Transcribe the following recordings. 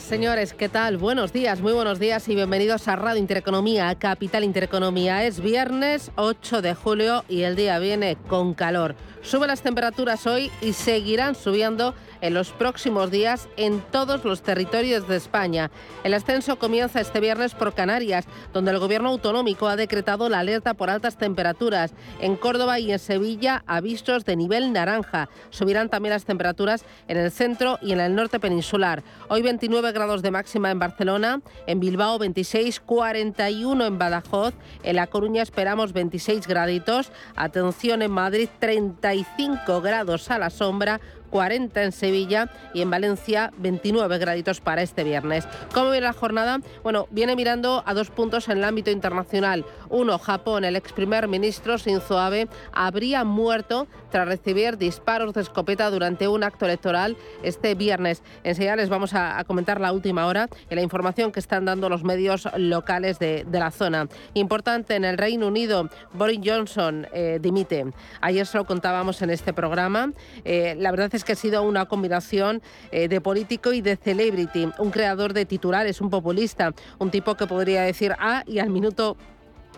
Señores, ¿qué tal? Buenos días, muy buenos días y bienvenidos a Radio Intereconomía, Capital Intereconomía. Es viernes 8 de julio y el día viene con calor. Suben las temperaturas hoy y seguirán subiendo en los próximos días en todos los territorios de España. El ascenso comienza este viernes por Canarias, donde el gobierno autonómico ha decretado la alerta por altas temperaturas. En Córdoba y en Sevilla, avisos de nivel naranja. Subirán también las temperaturas en el centro y en el norte peninsular. Hoy 29 grados de máxima en Barcelona, en Bilbao 26, 41 en Badajoz, en La Coruña esperamos 26 graditos. Atención en Madrid 35 grados a la sombra, 40 en Sevilla y en Valencia 29 graditos para este viernes. ¿Cómo viene la jornada? Bueno, viene mirando a dos puntos en el ámbito internacional. Uno, Japón, el ex primer ministro Shinzo Abe habría muerto tras recibir disparos de escopeta durante un acto electoral este viernes. Enseguida les vamos a, comentar la última hora y la información que están dando los medios locales de, la zona. Importante en el Reino Unido, Boris Johnson eh, dimite. Ayer se lo contábamos en este programa. Eh, la verdad es que ha sido una combinación eh, de político y de celebrity, un creador de titulares, un populista, un tipo que podría decir A y al minuto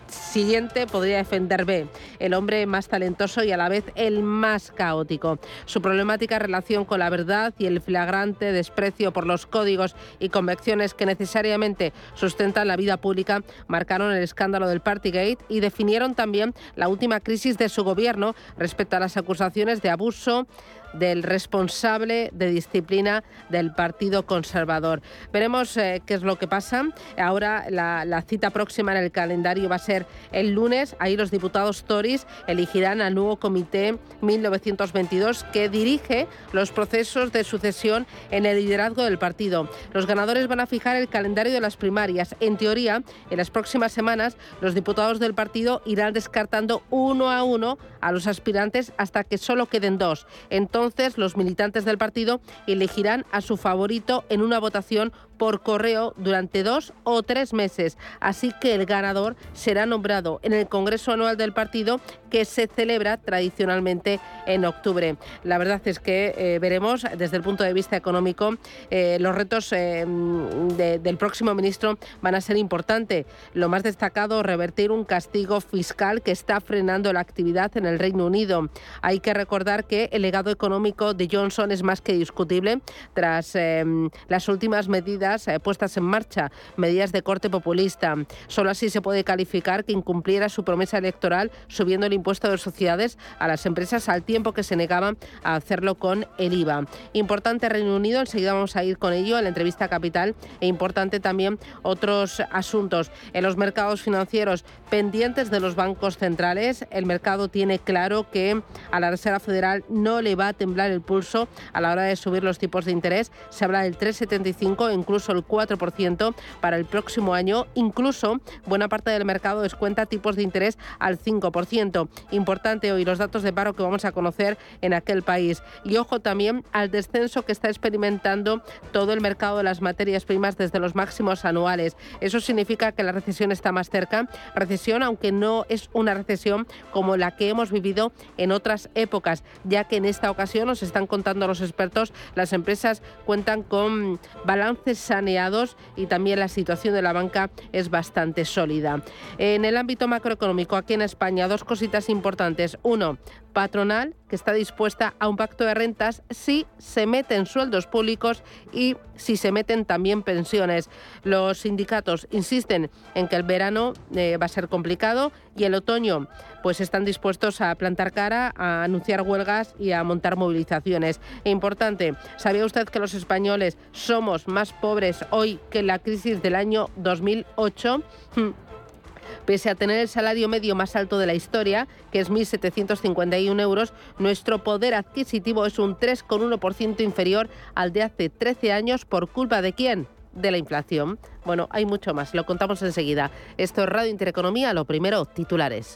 siguiente podría defender B, el hombre más talentoso y a la vez el más caótico. Su problemática relación con la verdad y el flagrante desprecio por los códigos y convicciones que necesariamente sustentan la vida pública marcaron el escándalo del Partygate y definieron también la última crisis de su gobierno respecto a las acusaciones de abuso del responsable de disciplina del Partido Conservador. Veremos eh, qué es lo que pasa. Ahora la, cita próxima en el calendario va a ser el lunes. Ahí los diputados Tories elegirán al nuevo comité 1922 que dirige los procesos de sucesión en el liderazgo del partido. Los ganadores van a fijar el calendario de las primarias. En teoría, en las próximas semanas, los diputados del partido irán descartando uno a uno a los aspirantes hasta que solo queden dos. Entonces, entonces los militantes del partido elegirán a su favorito en una votación por correo durante dos o tres meses. Así que el ganador será nombrado en el Congreso Anual del partido que se celebra tradicionalmente en octubre. La verdad es que eh, veremos desde el punto de vista económico eh, los retos eh, del próximo ministro van a ser importantes. Lo más destacado, revertir un castigo fiscal que está frenando la actividad en el Reino Unido. Hay que recordar que el legado económico de Johnson es más que discutible tras las últimas medidas eh, puestas en marcha, medidas de corte populista. Solo así se puede calificar que incumpliera su promesa electoral subiendo el impuesto de sociedades a las empresas al tiempo que se negaban a hacerlo con el IVA. Importante Reino Unido, enseguida vamos a ir con ello en la entrevista capital e importante también otros asuntos en los mercados financieros pendientes de los bancos centrales. El mercado tiene claro que a la Reserva Federal no le va a temblar el pulso a la hora de subir los tipos de interés. Se habla del 3,75 incluso incluso el 4% para el próximo año. Incluso buena parte del mercado descuenta tipos de interés al 5%. Importante hoy los datos de paro que vamos a conocer en aquel país. Y ojo también al descenso que está experimentando todo el mercado de las materias primas desde los máximos anuales. Eso significa que la recesión está más cerca. Recesión, aunque no es una recesión como la que hemos vivido en otras épocas, ya que en esta ocasión nos están contando los expertos, las empresas cuentan con balances saneados y también la situación de la banca es bastante sólida. En el ámbito macroeconómico, aquí en España, dos cositas importantes. Uno, patronal que está dispuesta a un pacto de rentas si se meten sueldos públicos y si se meten también pensiones. Los sindicatos insisten en que el verano eh, va a ser complicado y el otoño pues están dispuestos a plantar cara, a anunciar huelgas y a montar movilizaciones. E importante, ¿sabía usted que los españoles somos más pobres hoy que en la crisis del año 2008? Pese a tener el salario medio más alto de la historia, que es 1.751 euros, nuestro poder adquisitivo es un 3,1% inferior al de hace 13 años por culpa de quién? de la inflación. Bueno, hay mucho más, lo contamos enseguida. Esto es Radio Intereconomía, lo primero, titulares.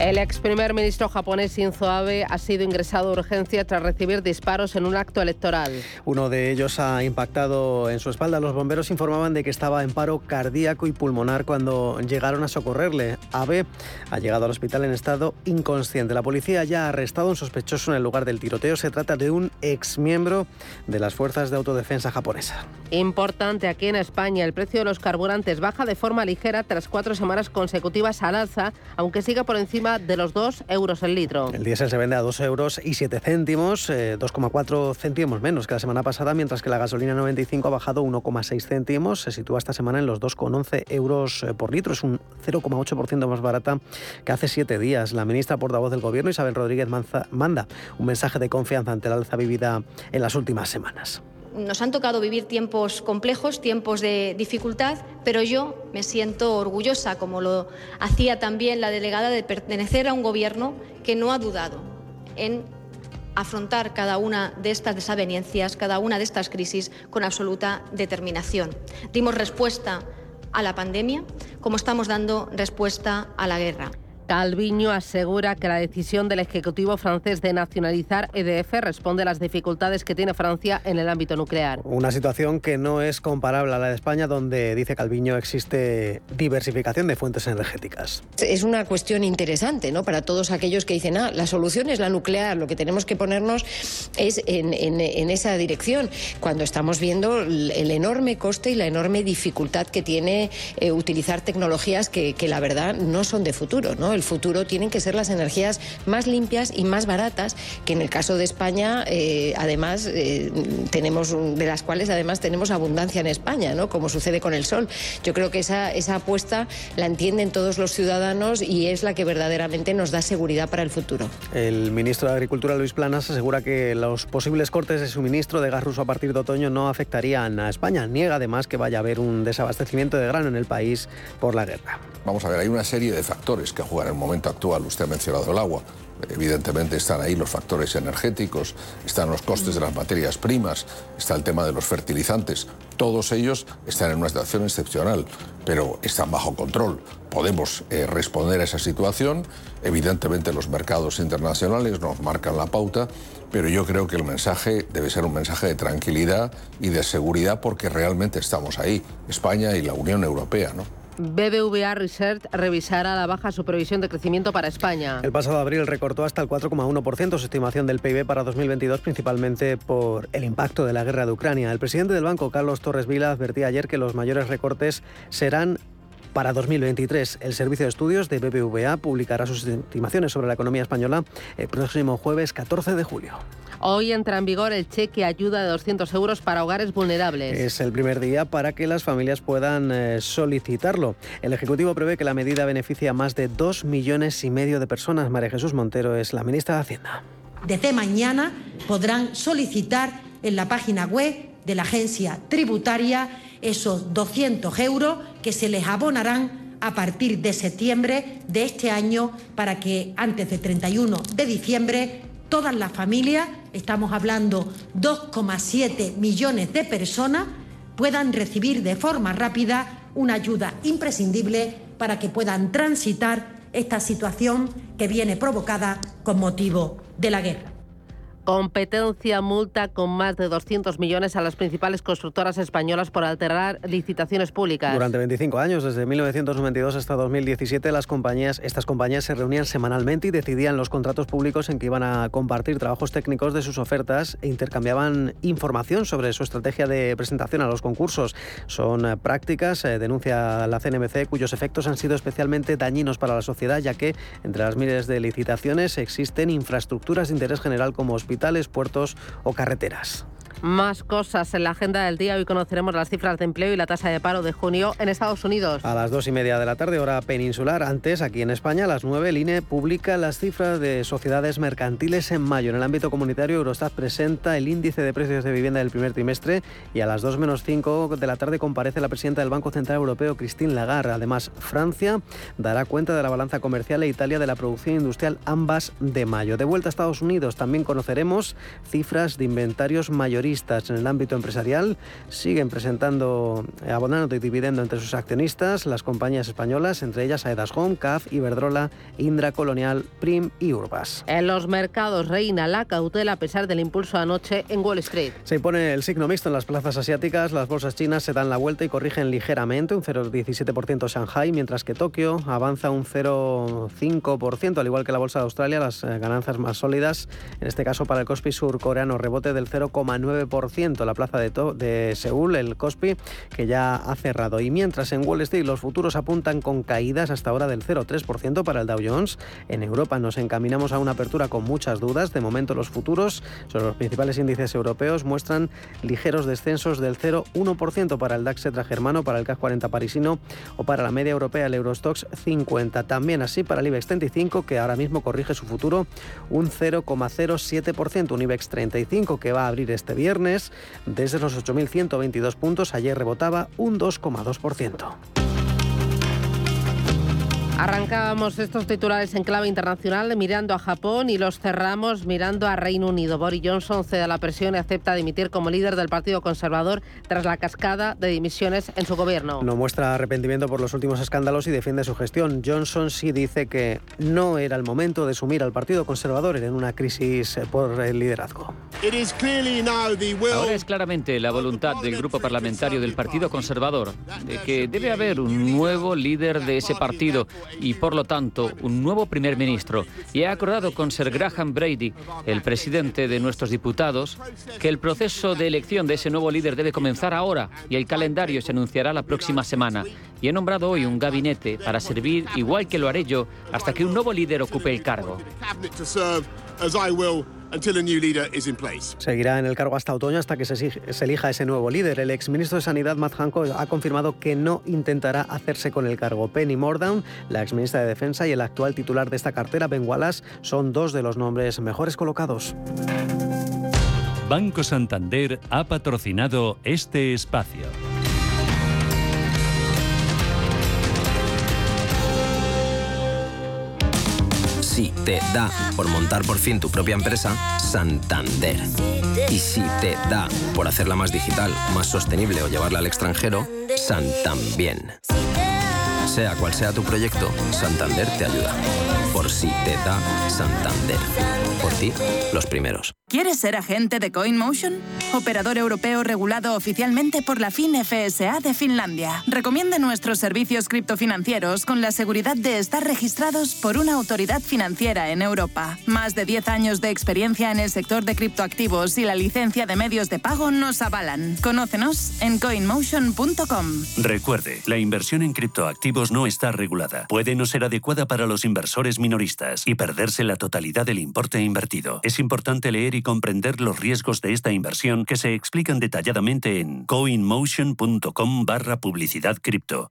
El ex primer ministro japonés Shinzo Abe ha sido ingresado de urgencia tras recibir disparos en un acto electoral. Uno de ellos ha impactado en su espalda. Los bomberos informaban de que estaba en paro cardíaco y pulmonar cuando llegaron a socorrerle. Abe ha llegado al hospital en estado inconsciente. La policía ya ha arrestado a un sospechoso en el lugar del tiroteo. Se trata de un ex miembro de las fuerzas de autodefensa japonesa. Importante aquí en España, el precio de los carburantes baja de forma ligera tras cuatro semanas consecutivas al alza, aunque siga por encima de los 2 euros el litro. El diésel se vende a 2 euros y 7 céntimos, 2,4 eh, céntimos menos que la semana pasada, mientras que la gasolina 95 ha bajado 1,6 céntimos, se sitúa esta semana en los 2,11 euros eh, por litro, es un 0,8% más barata que hace 7 días. La ministra portavoz del Gobierno, Isabel Rodríguez manda un mensaje de confianza ante la alza vivida en las últimas semanas. Nos han tocado vivir tiempos complejos, tiempos de dificultad, pero yo me siento orgullosa, como lo hacía también la delegada, de pertenecer a un gobierno que no ha dudado en afrontar cada una de estas desavenencias, cada una de estas crisis con absoluta determinación. Dimos respuesta a la pandemia como estamos dando respuesta a la guerra. Calviño asegura que la decisión del Ejecutivo francés de nacionalizar EDF responde a las dificultades que tiene Francia en el ámbito nuclear. Una situación que no es comparable a la de España, donde, dice Calviño, existe diversificación de fuentes energéticas. Es una cuestión interesante ¿no? para todos aquellos que dicen, ah, la solución es la nuclear, lo que tenemos que ponernos es en, esa dirección, cuando estamos viendo el, enorme coste y la enorme dificultad que tiene eh, utilizar tecnologías que, que, la verdad no son de futuro. ¿no? El futuro tienen que ser las energías más limpias y más baratas, que en el caso de España, eh, además, eh, tenemos, de las cuales además tenemos abundancia en España, ¿no? como sucede con el sol. Yo creo que esa, esa apuesta la entienden todos los ciudadanos y es la que verdaderamente nos da seguridad para el futuro. El ministro de Agricultura, Luis Planas, asegura que los posibles cortes de suministro de gas ruso a partir de otoño no afectarían a España. Niega además que vaya a haber un desabastecimiento de grano en el país por la guerra. Vamos a ver, hay una serie de factores que juegan en el momento actual. Usted ha mencionado el agua. Evidentemente están ahí los factores energéticos, están los costes de las materias primas, está el tema de los fertilizantes. Todos ellos están en una situación excepcional, pero están bajo control. Podemos eh, responder a esa situación. Evidentemente los mercados internacionales nos marcan la pauta, pero yo creo que el mensaje debe ser un mensaje de tranquilidad y de seguridad porque realmente estamos ahí, España y la Unión Europea. ¿no? BBVA Research revisará la baja su previsión de crecimiento para España. El pasado abril recortó hasta el 4,1% su estimación del PIB para 2022, principalmente por el impacto de la guerra de Ucrania. El presidente del banco, Carlos Torres Vila, advertía ayer que los mayores recortes serán para 2023. El Servicio de Estudios de BBVA publicará sus estimaciones sobre la economía española el próximo jueves 14 de julio. Hoy entra en vigor el cheque ayuda de 200 euros para hogares vulnerables. Es el primer día para que las familias puedan eh, solicitarlo. El Ejecutivo prevé que la medida beneficia a más de 2 millones y medio de personas. María Jesús Montero es la ministra de Hacienda. Desde mañana podrán solicitar en la página web de la agencia tributaria esos 200 euros que se les abonarán a partir de septiembre de este año para que antes del 31 de diciembre todas las familias, estamos hablando 2,7 millones de personas, puedan recibir de forma rápida una ayuda imprescindible para que puedan transitar esta situación que viene provocada con motivo de la guerra. Competencia multa con más de 200 millones a las principales constructoras españolas por alterar licitaciones públicas. Durante 25 años, desde 1992 hasta 2017, las compañías, estas compañías se reunían semanalmente y decidían los contratos públicos en que iban a compartir trabajos técnicos de sus ofertas e intercambiaban información sobre su estrategia de presentación a los concursos. Son eh, prácticas, eh, denuncia la CNMC, cuyos efectos han sido especialmente dañinos para la sociedad, ya que entre las miles de licitaciones existen infraestructuras de interés general como hospitales, puertos o carreteras. Más cosas en la agenda del día. Hoy conoceremos las cifras de empleo y la tasa de paro de junio en Estados Unidos. A las dos y media de la tarde, hora peninsular. Antes, aquí en España, a las nueve, el INE publica las cifras de sociedades mercantiles en mayo. En el ámbito comunitario, Eurostat presenta el índice de precios de vivienda del primer trimestre y a las dos menos cinco de la tarde comparece la presidenta del Banco Central Europeo, Christine Lagarde. Además, Francia dará cuenta de la balanza comercial e Italia de la producción industrial, ambas de mayo. De vuelta a Estados Unidos, también conoceremos cifras de inventarios mayoristas en el ámbito empresarial. Siguen presentando abonando y dividendo entre sus accionistas las compañías españolas, entre ellas Aedas Home, CAF, Iberdrola, Indra Colonial, Prim y Urbas. En los mercados reina la cautela a pesar del impulso anoche en Wall Street. Se impone el signo mixto en las plazas asiáticas. Las bolsas chinas se dan la vuelta y corrigen ligeramente, un 0,17% Shanghai, mientras que Tokio avanza un 0,5%, al igual que la bolsa de Australia, las eh, ganancias más sólidas, en este caso para el Kospi surcoreano, rebote del 0,9%. La plaza de, Seúl, el Kospi, que ya ha cerrado. Y mientras en Wall Street los futuros apuntan con caídas hasta ahora del 0,3% para el Dow Jones, en Europa nos encaminamos a una apertura con muchas dudas. De momento los futuros sobre los principales índices europeos muestran ligeros descensos del 0,1% para el DAX germano, para el CAC 40 parisino o para la media europea, el Eurostox 50. También así para el IBEX 35, que ahora mismo corrige su futuro un 0,07%. Un IBEX 35 que va a abrir este viernes desde los 8.122 puntos. Ayer rebotaba un 2,2%. Arrancábamos estos titulares en clave internacional mirando a Japón y los cerramos mirando a Reino Unido. Boris Johnson cede a la presión y acepta dimitir como líder del Partido Conservador tras la cascada de dimisiones en su gobierno. No muestra arrepentimiento por los últimos escándalos y defiende su gestión. Johnson sí dice que no era el momento de sumir al Partido Conservador en una crisis por el liderazgo. Ahora es claramente la voluntad del grupo parlamentario del Partido Conservador de que debe haber un nuevo líder de ese partido y, por lo tanto, un nuevo primer ministro. Y ha acordado con Sir Graham Brady, el presidente de nuestros diputados, que el proceso de elección de ese nuevo líder debe comenzar ahora y el calendario se anunciará la próxima semana. Y he nombrado hoy un gabinete para servir, igual que lo haré yo, hasta que un nuevo líder ocupe el cargo. Seguirá en el cargo hasta otoño hasta que se, elija ese nuevo líder. El exministro de Sanidad, Matt Hancock, ha confirmado que no intentará hacerse con el cargo. Penny Mordaunt, la exministra de Defensa y el actual titular de esta cartera, Ben Wallace, son dos de los nombres mejores colocados. Banco Santander ha patrocinado este espacio. Si te da por montar por fin tu propia empresa, Santander. Y si te da por hacerla más digital, más sostenible o llevarla al extranjero, Santambién. Sea cual sea tu proyecto, Santander te ayuda. Por si te da Santander. Por ti, los primeros. ¿Quieres ser agente de CoinMotion? Operador europeo regulado oficialmente por la FinFSA de Finlandia. Recomiende nuestros servicios criptofinancieros con la seguridad de estar registrados por una autoridad financiera en Europa. Más de 10 años de experiencia en el sector de criptoactivos y la licencia de medios de pago nos avalan. Conócenos en coinmotion.com. Recuerde, la inversión en criptoactivos no está regulada. Puede no ser adecuada para los inversores minoristas y perderse la totalidad del importe invertido. Es importante leer y comprender los riesgos de esta inversión que se explican detalladamente en coinmotion.com barra publicidad cripto.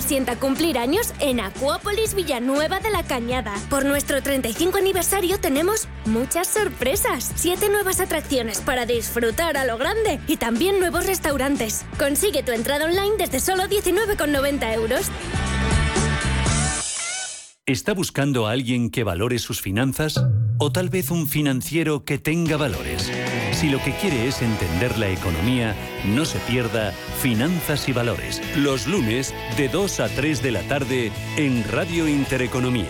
Sienta cumplir años en Acuópolis Villanueva de la Cañada. Por nuestro 35 aniversario tenemos muchas sorpresas. Siete nuevas atracciones para disfrutar a lo grande y también nuevos restaurantes. Consigue tu entrada online desde solo 19,90 euros. ¿Está buscando a alguien que valore sus finanzas? ¿O tal vez un financiero que tenga valores? Si lo que quiere es entender la economía, no se pierda Finanzas y Valores, los lunes de 2 a 3 de la tarde en Radio Intereconomía.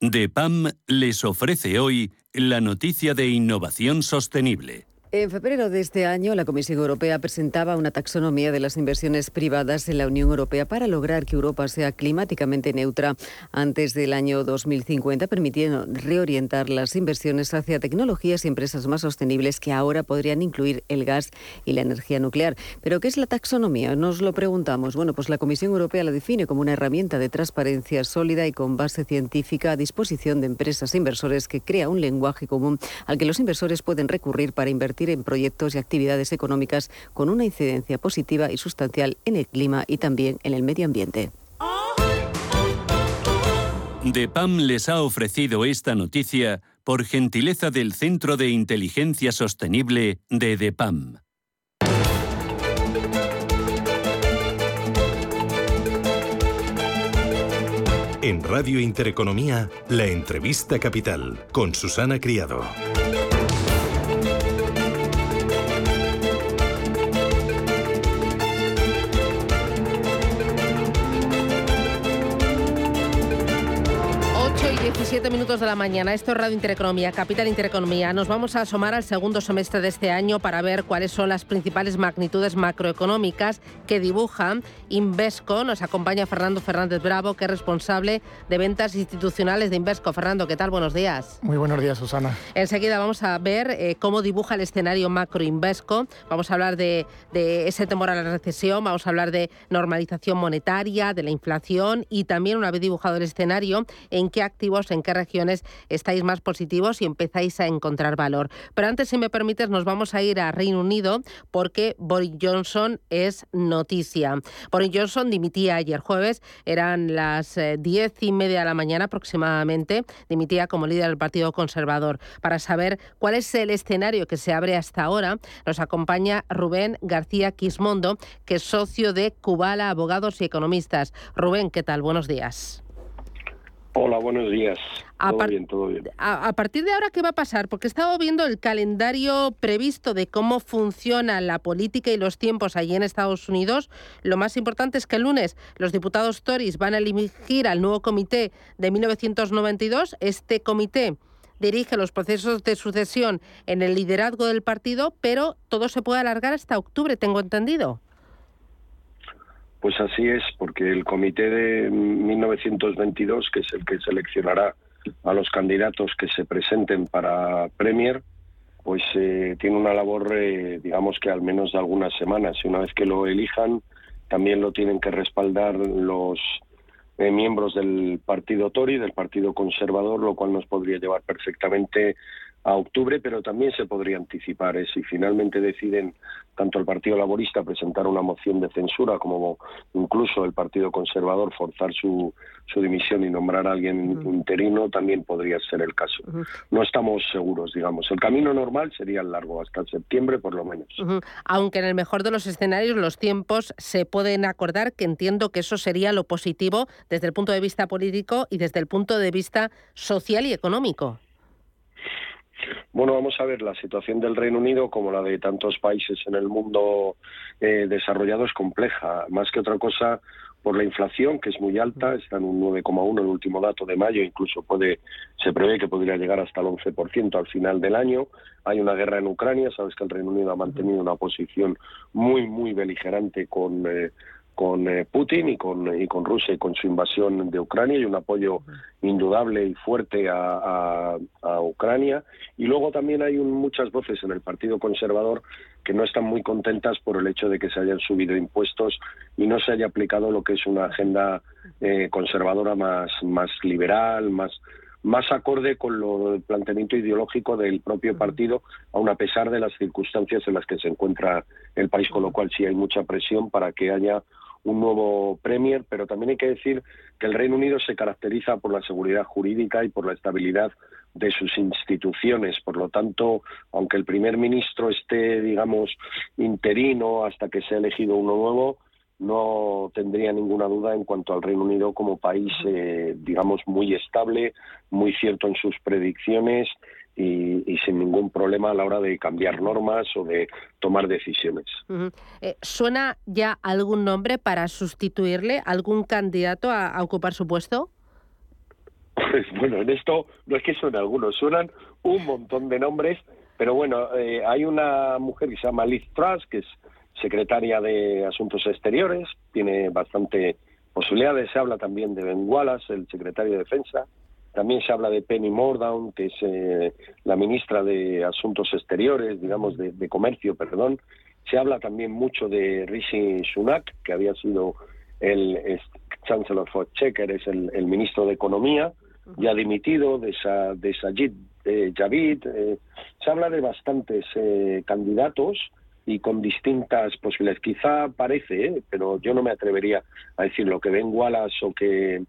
DEPAM les ofrece hoy la noticia de innovación sostenible. En febrero de este año, la Comisión Europea presentaba una taxonomía de las inversiones privadas en la Unión Europea para lograr que Europa sea climáticamente neutra antes del año 2050, permitiendo reorientar las inversiones hacia tecnologías y empresas más sostenibles que ahora podrían incluir el gas y la energía nuclear. ¿Pero qué es la taxonomía? Nos lo preguntamos. Bueno, pues la Comisión Europea la define como una herramienta de transparencia sólida y con base científica a disposición de empresas e inversores que crea un lenguaje común al que los inversores pueden recurrir para invertir en proyectos y actividades económicas con una incidencia positiva y sustancial en el clima y también en el medio ambiente. DEPAM les ha ofrecido esta noticia por gentileza del Centro de Inteligencia Sostenible de DEPAM. En Radio Intereconomía, la entrevista capital con Susana Criado. 17 minutos de la mañana. Esto es Radio Intereconomía, Capital Intereconomía. Nos vamos a asomar al segundo semestre de este año para ver cuáles son las principales magnitudes macroeconómicas que dibujan Invesco. Nos acompaña Fernando Fernández Bravo, que es responsable de ventas institucionales de Invesco. Fernando, ¿qué tal? Buenos días. Muy buenos días, Susana. Enseguida vamos a ver eh, cómo dibuja el escenario macro Invesco. Vamos a hablar de, de ese temor a la recesión, vamos a hablar de normalización monetaria, de la inflación y también, una vez dibujado el escenario, en qué activos en qué regiones estáis más positivos y empezáis a encontrar valor. Pero antes, si me permites, nos vamos a ir a Reino Unido porque Boris Johnson es noticia. Boris Johnson dimitía ayer jueves, eran las eh, diez y media de la mañana aproximadamente, dimitía como líder del Partido Conservador. Para saber cuál es el escenario que se abre hasta ahora, nos acompaña Rubén García Quismondo, que es socio de Cubala Abogados y Economistas. Rubén, ¿qué tal? Buenos días. Hola, buenos días. todo bien, todo bien. A, partir de ahora, ¿qué va a pasar? Porque he estado viendo el calendario previsto de cómo funciona la política y los tiempos allí en Estados Unidos. Lo más importante es que el lunes los diputados Tories van a elegir al nuevo comité de 1992. Este comité dirige los procesos de sucesión en el liderazgo del partido, pero todo se puede alargar hasta octubre, tengo entendido. Pues así es, porque el comité de 1922, que es el que seleccionará a los candidatos que se presenten para Premier, pues eh, tiene una labor, eh, digamos que al menos de algunas semanas. Y una vez que lo elijan, también lo tienen que respaldar los eh, miembros del partido Tory, del partido conservador, lo cual nos podría llevar perfectamente a octubre, pero también se podría anticipar. ¿eh? Si finalmente deciden tanto el Partido Laborista presentar una moción de censura como incluso el Partido Conservador forzar su, su dimisión y nombrar a alguien interino, también podría ser el caso. No estamos seguros, digamos. El camino normal sería largo, hasta septiembre por lo menos. Aunque en el mejor de los escenarios los tiempos se pueden acordar, que entiendo que eso sería lo positivo desde el punto de vista político y desde el punto de vista social y económico. Bueno, vamos a ver, la situación del Reino Unido, como la de tantos países en el mundo eh, desarrollado, es compleja. Más que otra cosa, por la inflación, que es muy alta, está en un 9,1 el último dato de mayo, incluso puede se prevé que podría llegar hasta el 11% al final del año. Hay una guerra en Ucrania, sabes que el Reino Unido ha mantenido una posición muy, muy beligerante con, eh, con eh, Putin y con, y con Rusia y con su invasión de Ucrania y un apoyo indudable y fuerte a, a, Ucrania. Y luego también hay muchas voces en el Partido Conservador que no están muy contentas por el hecho de que se hayan subido impuestos y no se haya aplicado lo que es una agenda eh, conservadora más, más liberal, más más acorde con lo, el planteamiento ideológico del propio partido, aun a pesar de las circunstancias en las que se encuentra el país, con lo cual sí hay mucha presión para que haya un nuevo Premier, pero también hay que decir que el Reino Unido se caracteriza por la seguridad jurídica y por la estabilidad de sus instituciones. Por lo tanto, aunque el primer ministro esté, digamos, interino hasta que sea elegido uno nuevo, no tendría ninguna duda en cuanto al Reino Unido como país, eh, digamos, muy estable, muy cierto en sus predicciones y, sin ningún problema a la hora de cambiar normas o de tomar decisiones. Eh, ¿Suena ya algún nombre para sustituirle, algún candidato a, ocupar su puesto? Pues bueno, en esto no es que suene algunos, suenan un montón de nombres, pero bueno, eh, hay una mujer que se llama Liz Truss, que es secretaria de Asuntos Exteriores, tiene bastante posibilidades. Se habla también de Ben Wallace, el secretario de Defensa. También se habla de Penny Mordaunt, que es eh, la ministra de Asuntos Exteriores, digamos, de, Comercio, perdón. Se habla también mucho de Rishi Sunak, que había sido el, Chancellor for Checker, es el, ministro de Economía, ya dimitido, de, de Sajid eh, Javid. Eh, se habla de bastantes candidatos y con distintas posibilidades. Quizá parece, ¿eh? pero yo no me atrevería a decir lo que Ben Wallace o que eh,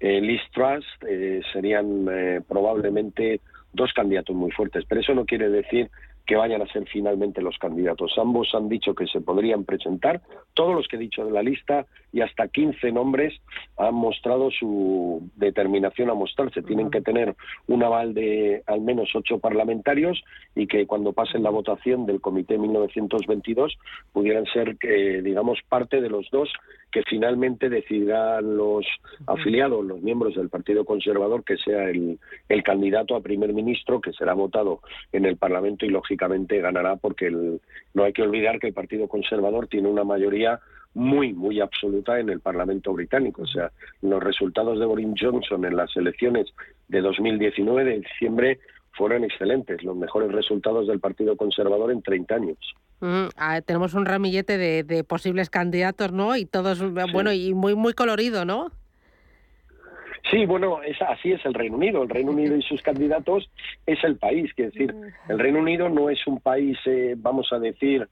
Liz Truss eh, serían probablemente dos candidatos muy fuertes, pero eso no quiere decir que vayan a ser finalmente los candidatos. Ambos han dicho que se podrían presentar, todos los que he dicho de la lista y hasta 15 nombres han mostrado su determinación a mostrarse. Tienen que tener un aval de al menos ocho parlamentarios y que cuando pasen la votación del Comité 1922 pudieran ser, eh, digamos, parte de los dos que finalmente decidirán los afiliados, los miembros del Partido Conservador, que sea el, el candidato a primer ministro que será votado en el Parlamento y lógicamente ganará porque el, no hay que olvidar que el Partido Conservador tiene una mayoría muy, muy absoluta en el Parlamento británico. O sea, los resultados de Boris Johnson en las elecciones de 2019 de diciembre fueron excelentes, los mejores resultados del Partido Conservador en 30 años. Ah, tenemos un ramillete de, posibles candidatos, ¿no? Y todos, bueno, y muy, muy colorido, ¿no? Sí, bueno, es, así es el Reino Unido. El Reino Unido y sus candidatos es el país. Es decir, el Reino Unido no es un país, eh, vamos a decir,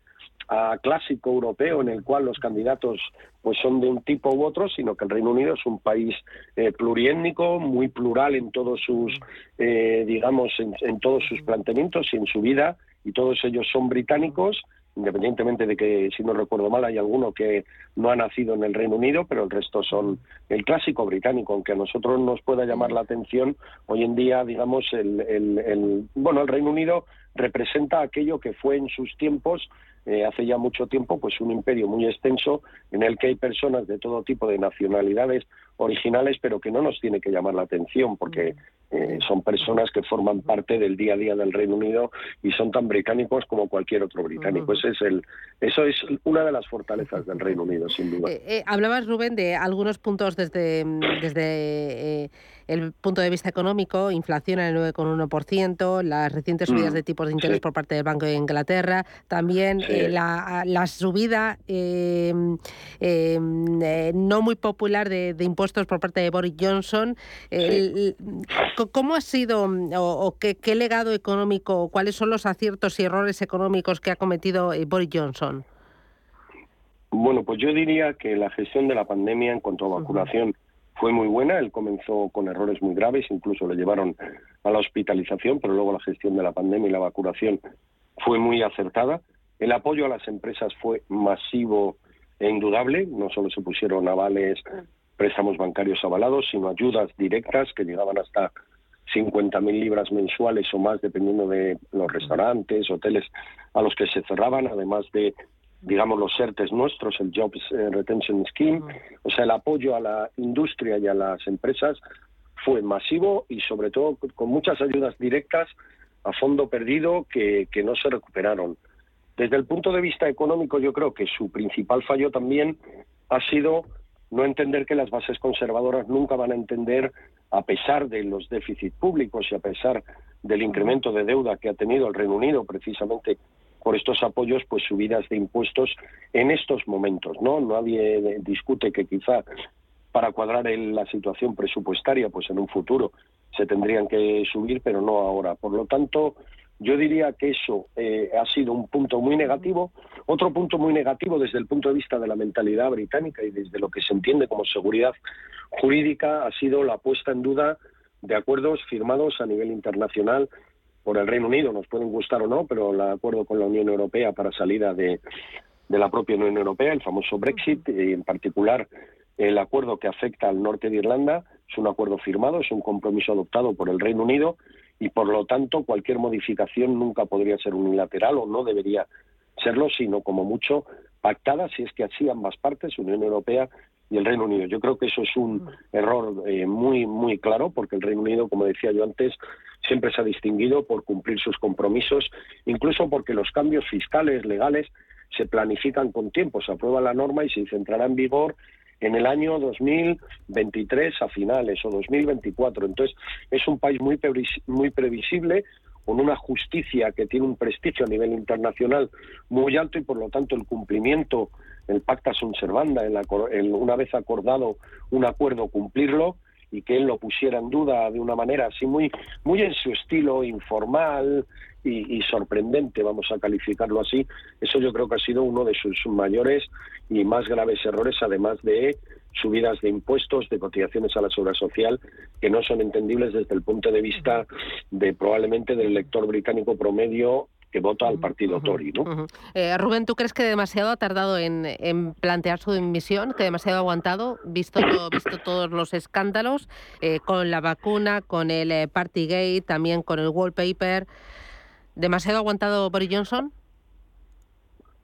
clásico europeo en el cual los candidatos pues son de un tipo u otro, sino que el Reino Unido es un país eh, pluriétnico, muy plural en todos sus, eh, digamos, en, todos sus planteamientos y en su vida, y todos ellos son británicos, independientemente de que, si no recuerdo mal, hay alguno que no ha nacido en el Reino Unido, pero el resto son el clásico británico, aunque a nosotros nos pueda llamar la atención, hoy en día, digamos, el, bueno, el Reino Unido representa aquello que fue en sus tiempos eh, hace ya mucho tiempo pues un imperio muy extenso en el que hay personas de todo tipo de nacionalidades originales pero que no nos tiene que llamar la atención porque eh, son personas que forman parte del día a día del Reino Unido y son tan británicos como cualquier otro británico. Ese es el, eso es una de las fortalezas del Reino Unido, sin duda. Eh, hablabas, Rubén, de algunos puntos desde, desde el punto de vista económico, inflación el 9,1%, las recientes subidas mm, de tipos de interés por parte del Banco de Inglaterra, también eh, la, la, subida eh, no muy popular de, impuestos por parte de Boris Johnson. ¿Cómo ha sido o, qué, qué, legado económico, cuáles son los aciertos y errores económicos que ha cometido eh, Boris Johnson? Bueno, pues yo diría que la gestión de la pandemia en cuanto a vacunación fue muy buena. Él comenzó con errores muy graves, incluso le llevaron a la hospitalización, pero luego la gestión de la pandemia y la vacunación fue muy acertada. El apoyo a las empresas fue masivo e indudable. No solo se pusieron avales, préstamos bancarios avalados, sino ayudas directas que llegaban hasta 50.000 libras mensuales o más, dependiendo de los restaurantes, hoteles a los que se cerraban, además de digamos, los ERTES nuestros, el Jobs eh, Retention Scheme, o sea, el apoyo a la industria y a las empresas fue masivo y sobre todo con muchas ayudas directas a fondo perdido que, que no se recuperaron. Desde el punto de vista económico, yo creo que su principal fallo también ha sido no entender que las bases conservadoras nunca van a entender, a pesar de los déficits públicos y a pesar del incremento de deuda que ha tenido el Reino Unido precisamente por estos apoyos, pues subidas de impuestos en estos momentos, ¿no? Nadie discute que quizá para cuadrar la situación presupuestaria, pues en un futuro se tendrían que subir, pero no ahora. Por lo tanto, yo diría que eso eh, ha sido un punto muy negativo. Otro punto muy negativo desde el punto de vista de la mentalidad británica y desde lo que se entiende como seguridad jurídica ha sido la puesta en duda de acuerdos firmados a nivel internacional por el Reino Unido, nos pueden gustar o no, pero el acuerdo con la Unión Europea para salida de, la propia Unión Europea, el famoso Brexit, y en particular el acuerdo que afecta al norte de Irlanda, es un acuerdo firmado, es un compromiso adoptado por el Reino Unido y por lo tanto cualquier modificación nunca podría ser unilateral o no debería serlo, sino como mucho pactada si es que así ambas partes, Unión Europea y el Reino Unido. Yo creo que eso es un error eh, muy, muy claro, porque el Reino Unido, como decía yo antes, siempre se ha distinguido por cumplir sus compromisos, incluso porque los cambios fiscales, legales, se planifican con tiempo. Se aprueba la norma y se entrará en vigor en el año 2023 a finales o 2024. Entonces, es un país muy, muy previsible, con una justicia que tiene un prestigio a nivel internacional muy alto y, por lo tanto, el cumplimiento el pacta sunt servanda, el, una vez acordado un acuerdo, cumplirlo y que él lo pusiera en duda de una manera así muy, muy en su estilo informal y, sorprendente, vamos a calificarlo así, eso yo creo que ha sido uno de sus mayores y más graves errores, además de subidas de impuestos, de cotizaciones a la seguridad social, que no son entendibles desde el punto de vista de probablemente del lector británico promedio que vota al partido Tory. ¿no? Eh, Rubén, ¿tú crees que demasiado ha tardado en, plantear su dimisión, que demasiado ha aguantado, visto, visto todos los escándalos, eh, con la vacuna, con el eh, Partygate, también con el wallpaper? ¿Demasiado ha aguantado Boris Johnson?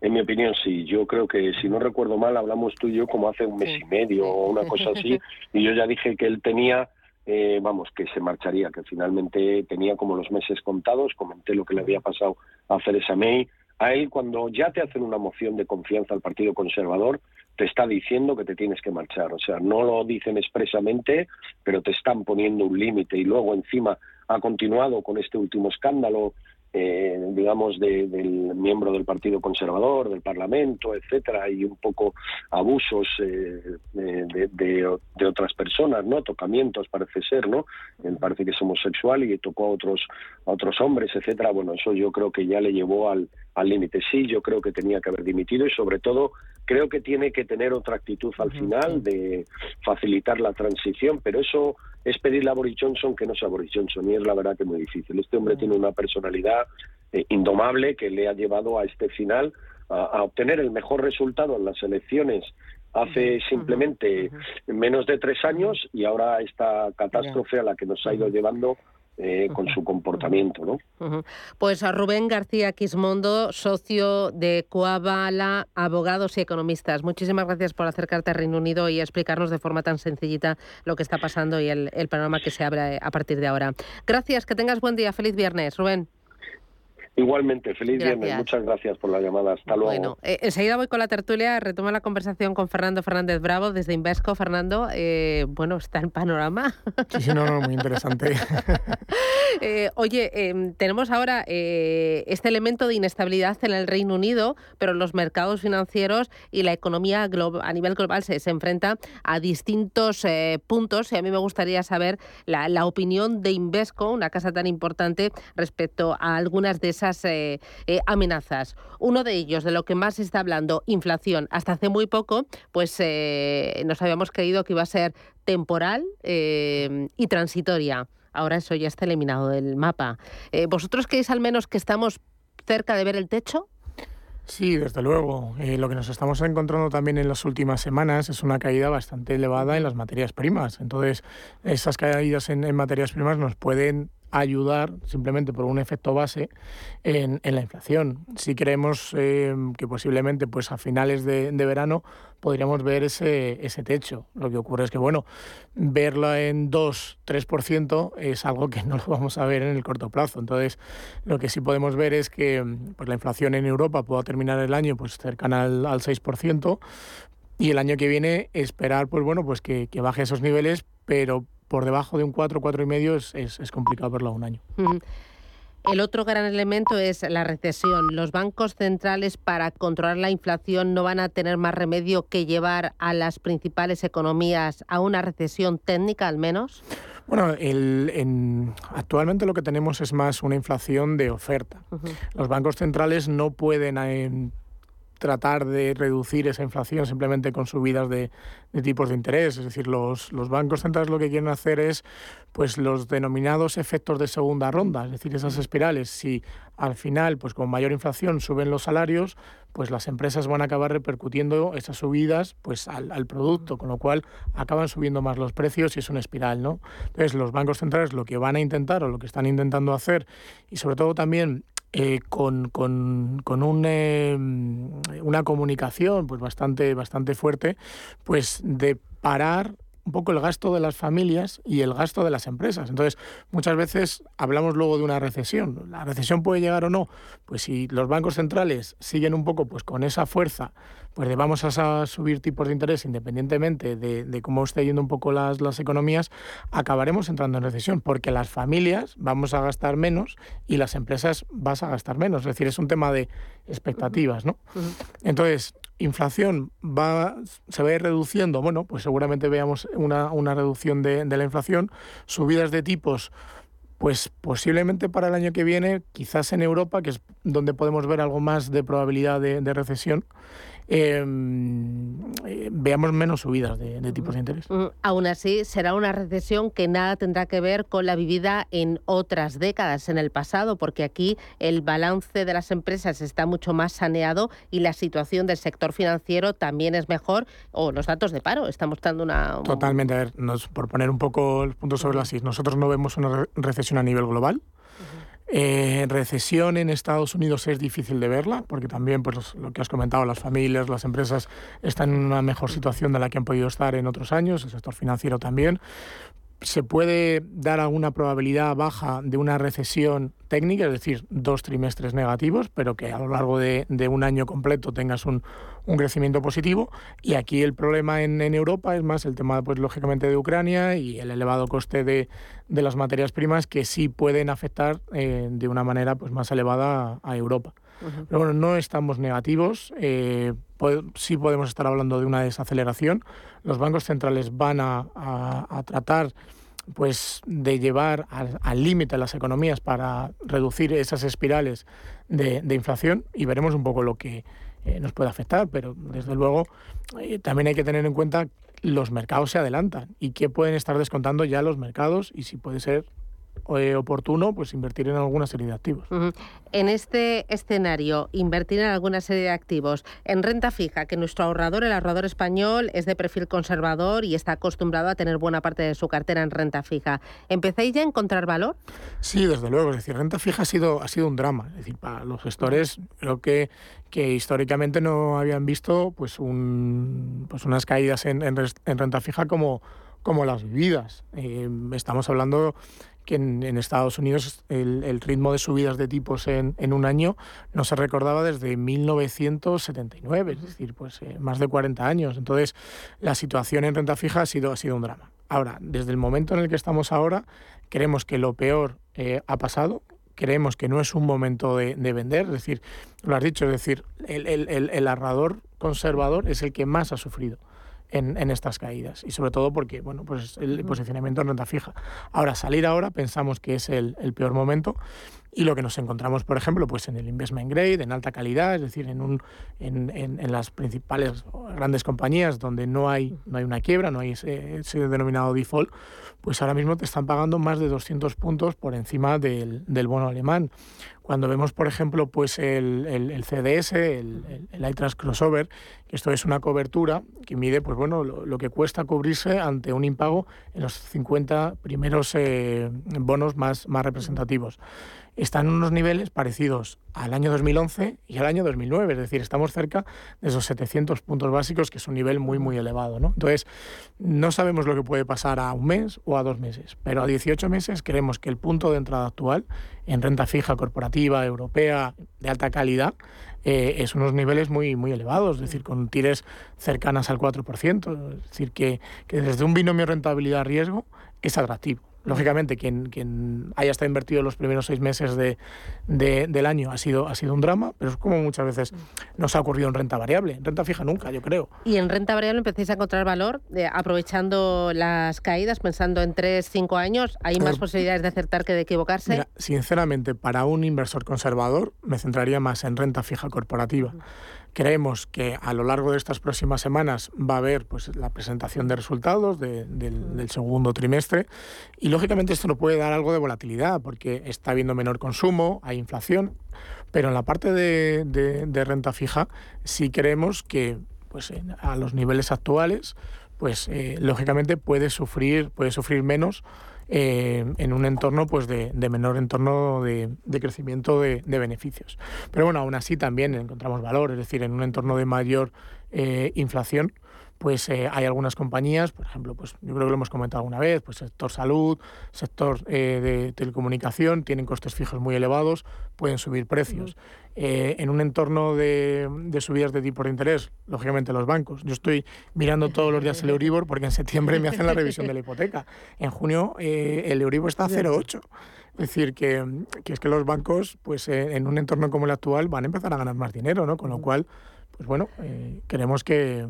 En mi opinión, sí. Yo creo que, si no recuerdo mal, hablamos tú y yo como hace un mes y medio o una cosa así, y yo ya dije que él tenía eh, vamos, que se marcharía, que finalmente tenía como los meses contados, comenté lo que le había pasado a Theresa May. A él, cuando ya te hacen una moción de confianza al Partido Conservador, te está diciendo que te tienes que marchar. O sea, no lo dicen expresamente, pero te están poniendo un límite. Y luego, encima, ha continuado con este último escándalo eh, digamos, del miembro del Partido Conservador, del Parlamento, etcétera, y un poco abusos eh, de, de, otras personas, ¿no? Tocamientos, parece ser, ¿no? Él parece que es homosexual y tocó a otros, a otros hombres, etcétera. Bueno, eso yo creo que ya le llevó al límite. Sí, yo creo que tenía que haber dimitido y sobre todo creo que tiene que tener otra actitud al final de facilitar la transición, pero eso es pedirle a Boris Johnson que no sea Boris Johnson y es la verdad que muy difícil. Este hombre tiene una personalidad eh, indomable que le ha llevado a este final a, obtener el mejor resultado en las elecciones hace simplemente menos de tres años y ahora esta catástrofe a la que nos ha ido llevando eh, con su comportamiento. ¿no? Pues a Rubén García Quismondo, socio de Coavala, abogados y economistas. Muchísimas gracias por acercarte al Reino Unido y explicarnos de forma tan sencillita lo que está pasando y el, el panorama que se abre a partir de ahora. Gracias, que tengas buen día. Feliz viernes, Rubén. Igualmente, feliz viernes. Muchas gracias por la llamada. Hasta luego. Bueno, eh, enseguida voy con la tertulia. Retomo la conversación con Fernando Fernández Bravo desde Invesco. Fernando, eh, bueno, está el panorama. Sí, sí, no, no, muy interesante. Eh, oye, em, tenemos ahora este elemento de inestabilidad en el Reino Unido, pero los mercados financieros y la economía a nivel global se, se enfrenta a distintos puntos y a mí me gustaría saber la, la opinión de Invesco, una casa tan importante, respecto a algunas de esas esas eh, eh, amenazas. Uno de ellos, de lo que más se está hablando, inflación. Hasta hace muy poco, pues eh, nos habíamos creído que iba a ser temporal y transitoria. Ahora eso ya está eliminado del mapa. ¿Vosotros creéis al menos que estamos cerca de ver el techo? Sí, desde luego. lo que nos estamos encontrando también en las últimas semanas es una caída bastante elevada en las materias primas. Entonces, esas caídas en materias primas nos pueden ayudar simplemente por un efecto base en, la inflación. Si creemos eh, que posiblemente pues a finales de, verano podríamos ver ese, ese techo. Lo que ocurre es que, bueno, verlo en 2-3% es algo que no lo vamos a ver en el corto plazo. Entonces, lo que sí podemos ver es que pues, la inflación en Europa pueda terminar el año pues cercana al, al 6%, y el año que viene esperar pues bueno pues que, que baje esos niveles pero por debajo de un 4, 4,5 es, es, es complicado verlo a un año. El otro gran elemento es la recesión. Los bancos centrales para controlar la inflación no van a tener más remedio que llevar a las principales economías a una recesión técnica al menos. Bueno, el, actualmente lo que tenemos es más una inflación de oferta. Los bancos centrales no pueden eh, tratar de reducir esa inflación simplemente con subidas de, tipos de interés. Es decir, los, los, bancos centrales lo que quieren hacer es pues, los denominados efectos de segunda ronda, es decir, esas espirales. Si al final, pues con mayor inflación suben los salarios, pues las empresas van a acabar repercutiendo esas subidas pues, al, al producto, con lo cual acaban subiendo más los precios y es una espiral. ¿no? Entonces, los bancos centrales lo que van a intentar o lo que están intentando hacer, y sobre todo también eh, con, con, con un, em, una comunicación pues bastante, bastante fuerte, pues de parar un poco el gasto de las familias y el gasto de las empresas. Entonces, muchas veces hablamos luego de una recesión. ¿La recesión puede llegar o no? Pues si los bancos centrales siguen un poco pues con esa fuerza, pues de vamos a subir tipos de interés independientemente de, cómo esté yendo un poco las, las economías, acabaremos entrando en recesión, porque las familias vamos a gastar menos y las empresas vas a gastar menos. Es decir, es un tema de expectativas, ¿no? Entonces, inflación va, se va a ir reduciendo, bueno, pues seguramente veamos una, una reducción de, la inflación, subidas de tipos, pues posiblemente para el año que viene, quizás en Europa, que es donde podemos ver algo más de probabilidad de, recesión, eh, veamos menos subidas de, tipos de interés. Mm, aún así, será una recesión que nada tendrá que ver con la vivida en otras décadas, en el pasado, porque aquí el balance de las empresas está mucho más saneado y la situación del sector financiero también es mejor, o los datos de paro están mostrando una... Totalmente, a ver, nos, por poner un poco el punto sobre las is, nosotros no vemos una recesión a nivel global. Eh, recesión en Estados Unidos es difícil de verla, porque también, pues lo que has comentado, las familias, las empresas están en una mejor situación de la que han podido estar en otros años, el sector financiero también se puede dar alguna probabilidad baja de una recesión técnica, es decir, dos trimestres negativos, pero que a lo largo de, un año completo tengas un, crecimiento positivo. Y aquí el problema en, Europa es más el tema, pues lógicamente, de Ucrania y el elevado coste de, las materias primas que sí pueden afectar eh, de una manera pues, más elevada a, Europa. Pero bueno, no estamos negativos, eh, sí podemos estar hablando de una desaceleración. Los bancos centrales van a, tratar pues de llevar al límite las economías para reducir esas espirales de, inflación y veremos un poco lo que eh, nos puede afectar, pero desde luego eh, también hay que tener en cuenta los mercados se adelantan y qué pueden estar descontando ya los mercados y si puede ser eh, oportuno pues invertir en alguna serie de activos. En este escenario, invertir en alguna serie de activos, en renta fija, que nuestro ahorrador, el ahorrador español, es de perfil conservador y está acostumbrado a tener buena parte de su cartera en renta fija. ¿Empecéis ya a encontrar valor? Sí, desde luego. Es decir, renta fija ha sido, ha sido un drama. Es decir, para los gestores creo que, que históricamente no habían visto pues, un, pues unas caídas en, en, renta fija como, como las vividas. Eh, estamos hablando que en, Estados Unidos el, ritmo de subidas de tipos en, un año no se recordaba desde 1979, es decir, pues eh, más de 40 años. Entonces, la situación en renta fija ha sido, ha sido un drama. Ahora, desde el momento en el que estamos ahora, creemos que lo peor eh, ha pasado, creemos que no es un momento de, vender, es decir, lo has dicho, es decir, el, el, el, ahorrador conservador es el que más ha sufrido en, estas caídas. Y sobre todo porque, bueno, pues el posicionamiento en renta fija. Ahora, salir ahora pensamos que es el, peor momento Y lo que nos encontramos, por ejemplo, pues en el investment grade, en alta calidad, es decir, en, un, en, en, las principales grandes compañías donde no hay, no hay una quiebra, no hay ese, denominado default, pues ahora mismo te están pagando más de 200 puntos por encima del, del bono alemán. Cuando vemos, por ejemplo, pues el, el, CDS, el, el, iTrans Crossover, que esto es una cobertura que mide pues bueno, lo, que cuesta cubrirse ante un impago en los 50 primeros eh, bonos más, más representativos están en unos niveles parecidos al año 2011 y al año 2009, es decir, estamos cerca de esos 700 puntos básicos, que es un nivel muy, muy elevado. ¿no? Entonces, no sabemos lo que puede pasar a un mes o a dos meses, pero a 18 meses creemos que el punto de entrada actual en renta fija corporativa, europea, de alta calidad, eh, es unos niveles muy, muy elevados, es decir, con tires cercanas al 4%, es decir, que, que desde un binomio rentabilidad-riesgo es atractivo. Lógicamente, quien, quien haya estado invertido los primeros seis meses de, del año ha sido, ha sido un drama, pero es como muchas veces nos ha ocurrido en renta variable. En renta fija nunca, yo creo. ¿Y en renta variable empecéis a encontrar valor eh, aprovechando las caídas, pensando en tres, cinco años? ¿Hay más posibilidades de acertar que de equivocarse? sinceramente, para un inversor conservador me centraría más en renta fija corporativa. Creemos que a lo largo de estas próximas semanas va a haber pues, la presentación de resultados del, segundo trimestre. Y lógicamente esto no puede dar algo de volatilidad porque está habiendo menor consumo, hay inflación, pero en la parte de, renta fija sí creemos que pues, a los niveles actuales pues eh, lógicamente puede sufrir, puede sufrir menos eh, en un entorno pues de, menor entorno de, crecimiento de, beneficios. Pero bueno, aún así también encontramos valor, es decir, en un entorno de mayor eh, inflación, pues eh, hay algunas compañías, por ejemplo, pues yo creo que lo hemos comentado alguna vez, pues sector salud, sector de telecomunicación, tienen costes fijos muy elevados, pueden subir precios. Eh, en un entorno de, subidas de tipo de interés, lógicamente los bancos. Yo estoy mirando todos los días el Euribor porque en septiembre me hacen la revisión de la hipoteca. En junio eh, el Euribor está a 0,8. Es decir, que, es que los bancos, pues eh, en un entorno como el actual, van a empezar a ganar más dinero, ¿no? Con lo cual, pues bueno, creemos que,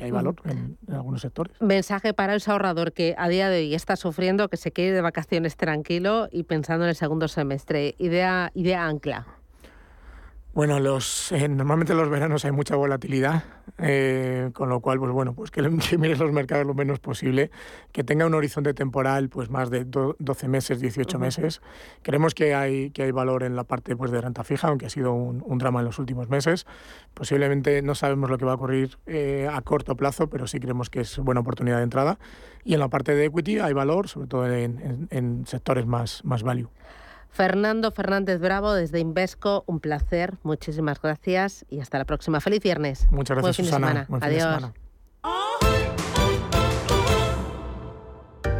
hay valor en, algunos sectores. Mensaje para el ahorrador que a día de hoy está sufriendo, que se quede de vacaciones tranquilo y pensando en el segundo semestre. Idea, idea ancla. Bueno, los, eh, normalmente en los veranos hay mucha volatilidad, eh, con lo cual, pues bueno, pues que, que, mires los mercados lo menos posible, que tenga un horizonte temporal, pues más de 12 meses, 18 meses. Creemos que hay, que hay valor en la parte pues, de renta fija, aunque ha sido un, un drama en los últimos meses. Posiblemente no sabemos lo que va a ocurrir eh, a corto plazo, pero sí creemos que es buena oportunidad de entrada. Y en la parte de equity hay valor, sobre todo en, en, en sectores más, más value. Fernando Fernández Bravo desde Invesco, un placer, muchísimas gracias y hasta la próxima. Feliz viernes. Muchas gracias, Buen Susana. Adiós.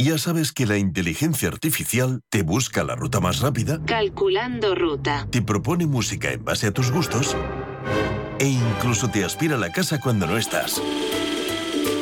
Ya sabes que la inteligencia artificial te busca la ruta más rápida. Calculando ruta. Te propone música en base a tus gustos. E incluso te aspira a la casa cuando no estás.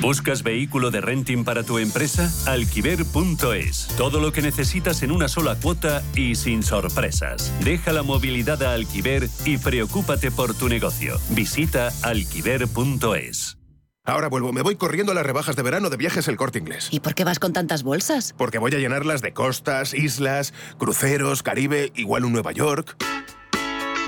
¿Buscas vehículo de renting para tu empresa? Alquiver.es. Todo lo que necesitas en una sola cuota y sin sorpresas. Deja la movilidad a Alquiver y preocúpate por tu negocio. Visita alquiver.es. Ahora vuelvo, me voy corriendo a las rebajas de verano de viajes el corte inglés. ¿Y por qué vas con tantas bolsas? Porque voy a llenarlas de costas, islas, cruceros, Caribe, igual un Nueva York.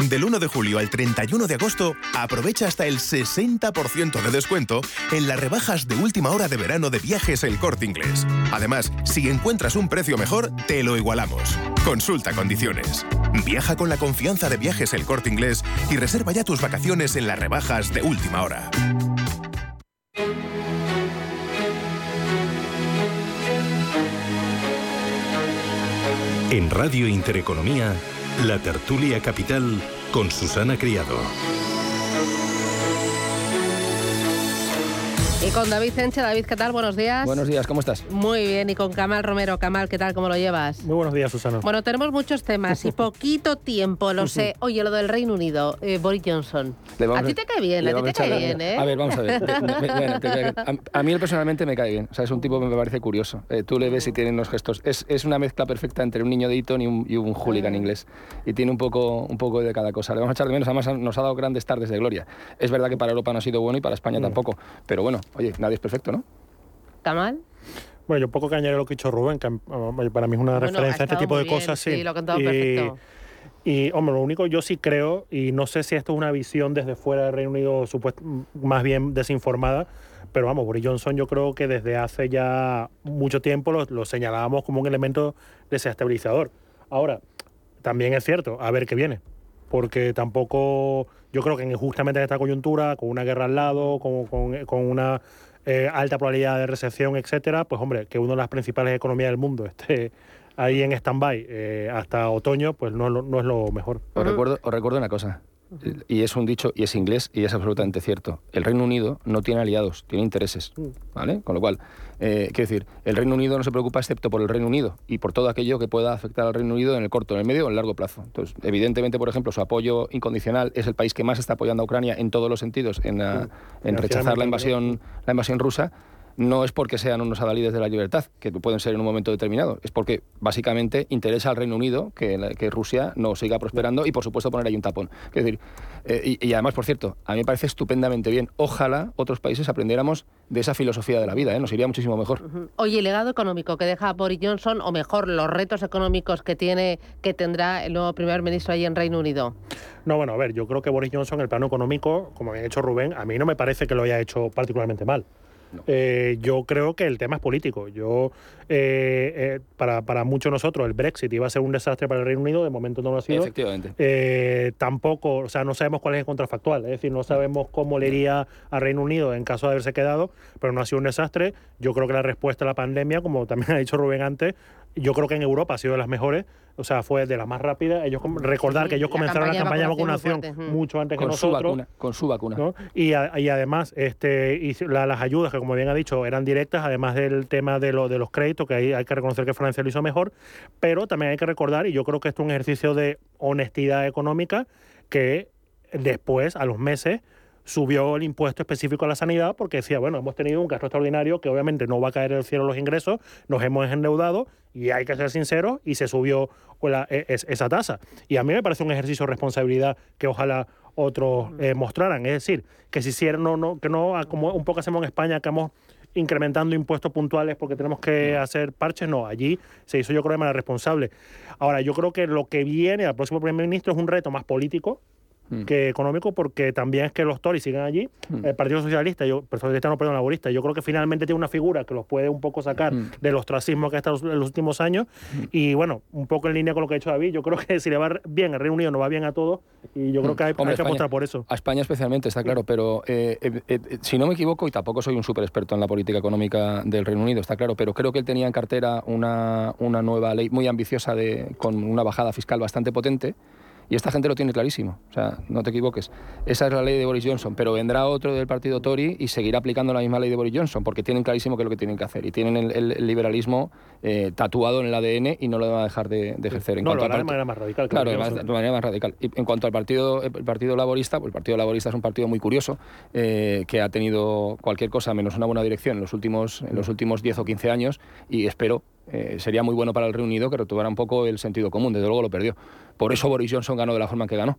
Del 1 de julio al 31 de agosto, aprovecha hasta el 60% de descuento en las rebajas de última hora de verano de viajes El Corte Inglés. Además, si encuentras un precio mejor, te lo igualamos. Consulta condiciones. Viaja con la confianza de viajes El Corte Inglés y reserva ya tus vacaciones en las rebajas de última hora. En Radio Intereconomía, la tertulia capital con Susana Criado. Y con David Enche. David, ¿qué tal? Buenos días. Buenos días, ¿cómo estás? Muy bien. Y con Kamal Romero. Kamal, ¿qué tal? ¿Cómo lo llevas? Muy buenos días, Susana. Bueno, tenemos muchos temas y poquito tiempo, lo sé. Oye, lo del Reino Unido, eh, Boris Johnson. A ti te cae bien, a ti te cae bien, ¿eh? A ver, vamos a ver. a, mí personalmente me cae bien. O sea, es un tipo que me parece curioso. Eh, tú le ves y tiene unos gestos. Es, es, una mezcla perfecta entre un niño de Eton y un, y un hooligan ah. inglés. Y tiene un poco, un poco de cada cosa. Le vamos a echar de menos. Además, nos ha dado grandes tardes de gloria. Es verdad que para Europa no ha sido bueno y para España mm. tampoco. Pero bueno, oye, nadie es perfecto. ¿no? ¿Está mal? Bueno, yo poco que añadir lo que ha dicho Rubén, que para mí es una referencia a este tipo de cosas. Sí, lo ha cantado perfecto. Y, hombre, lo único, yo sí creo, y no sé si esto es una visión desde fuera del Reino Unido más bien desinformada, pero vamos, Boris Johnson yo creo que desde hace ya mucho tiempo lo, lo señalábamos como un elemento desestabilizador. Ahora, también es cierto, a ver qué viene, porque tampoco, yo creo que justamente en esta coyuntura, con una guerra al lado, con, con, una eh, alta probabilidad de recesión, etcétera, pues hombre, que una de las principales economías del mundo esté ahí en stand-by eh, hasta otoño, pues no, no es lo mejor. Os recuerdo, os recuerdo una cosa, y es un dicho y es inglés y es absolutamente cierto. El Reino Unido no tiene aliados, tiene intereses, mm. ¿vale? Con lo cual, eh, quiero decir, el Reino Unido no se preocupa excepto por el Reino Unido y por todo aquello que pueda afectar al Reino Unido en el corto, en el medio o en el largo plazo. Entonces, evidentemente, por ejemplo, su apoyo incondicional es el país que más está apoyando a Ucrania en todos los sentidos, en, mm. en rechazar la invasión, la invasión rusa no es porque sean unos adalides de la libertad, que pueden ser en un momento determinado, es porque básicamente interesa al Reino Unido que, que Rusia no siga prosperando y por supuesto poner ahí un tapón. Es decir, eh, y, además, por cierto, a mí me parece estupendamente bien. Ojalá otros países aprendiéramos de esa filosofía de la vida, ¿eh? nos iría muchísimo mejor. Oye, el legado económico que deja Boris Johnson, o mejor, los retos económicos que tiene, que tendrá el nuevo primer ministro ahí en Reino Unido. No, bueno, a ver, yo creo que Boris Johnson, el plano económico, como había hecho Rubén, a mí no me parece que lo haya hecho particularmente mal. Eh, yo creo que el tema es político. Yo, eh, eh, para, para muchos de nosotros, el Brexit iba a ser un desastre para el Reino Unido, de momento no lo ha sido. Efectivamente. tampoco, o sea, no sabemos cuál es el contrafactual, es decir, no sabemos cómo le iría al Reino Unido en caso de haberse quedado, pero no ha sido un desastre. Yo creo que la respuesta a la pandemia, como también ha dicho Rubén antes, yo creo que en Europa ha sido de las mejores, o sea, fue de las más rápidas. Ellos recordar que ellos comenzaron la campaña de vacunación, mucho antes que nosotros. con su vacuna. Y, además, este, y las ayudas, que como bien ha dicho, eran directas, además del tema de, lo, de los créditos, que ahí hay que reconocer que Francia lo hizo mejor, pero también hay que recordar, y yo creo que esto es un ejercicio de honestidad económica, que después, a los meses, subió el impuesto específico a la sanidad porque decía, bueno, hemos tenido un gasto extraordinario que obviamente no va a caer del cielo los ingresos, nos hemos endeudado y hay que ser sinceros y se subió e, esa tasa. Y a mí me parece un ejercicio de responsabilidad que ojalá otros eh, mostraran. Es decir, que si hicieran, no, no, que no, como un poco hacemos en España, que vamos incrementando impuestos puntuales porque tenemos que hacer parches, no, allí se hizo yo creo de manera responsable. Ahora, yo creo que lo que viene al próximo primer ministro es un reto más político, Mm. que económico, porque también es que los Tories siguen allí. Mm. El Partido Socialista, yo, el Socialista no, perdón, laborista, yo creo que finalmente tiene una figura que los puede un poco sacar mm. del ostracismo que ha estado en los últimos años. Y bueno, un poco en línea con lo que ha dicho David, yo creo que si le va bien al Reino Unido, no va bien a todos. Y yo creo que hay, que apostar por eso. A España especialmente, está claro, pero eh, eh, eh, si no me equivoco, y tampoco soy un súper experto en la política económica del Reino Unido, está claro, pero creo que él tenía en cartera una, una nueva ley muy ambiciosa de, con una bajada fiscal bastante potente y esta gente lo tiene clarísimo, o sea, no te equivoques. Esa es la ley de Boris Johnson, pero vendrá otro del partido Tory y seguirá aplicando la misma ley de Boris Johnson, porque tienen clarísimo qué es lo que tienen que hacer y tienen el, liberalismo eh, tatuado en el ADN y no lo van a dejar de, ejercer. En no, lo de manera más radical. Claro, de manera más radical. Y en cuanto al partido, el partido laborista, pues el partido laborista es un partido muy curioso, eh, que ha tenido cualquier cosa menos una buena dirección en los últimos, en los últimos 10 o 15 años y espero eh, sería muy bueno para el Reino Unido que retomara un poco el sentido común. Desde luego lo perdió. Por eso Boris Johnson ganó de la forma en que ganó.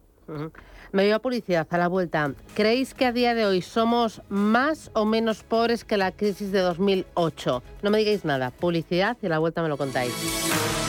Me voy a publicidad a la vuelta. ¿Creéis que a día de hoy somos más o menos pobres que la crisis de 2008? No me digáis nada. Publicidad y a la vuelta me lo contáis.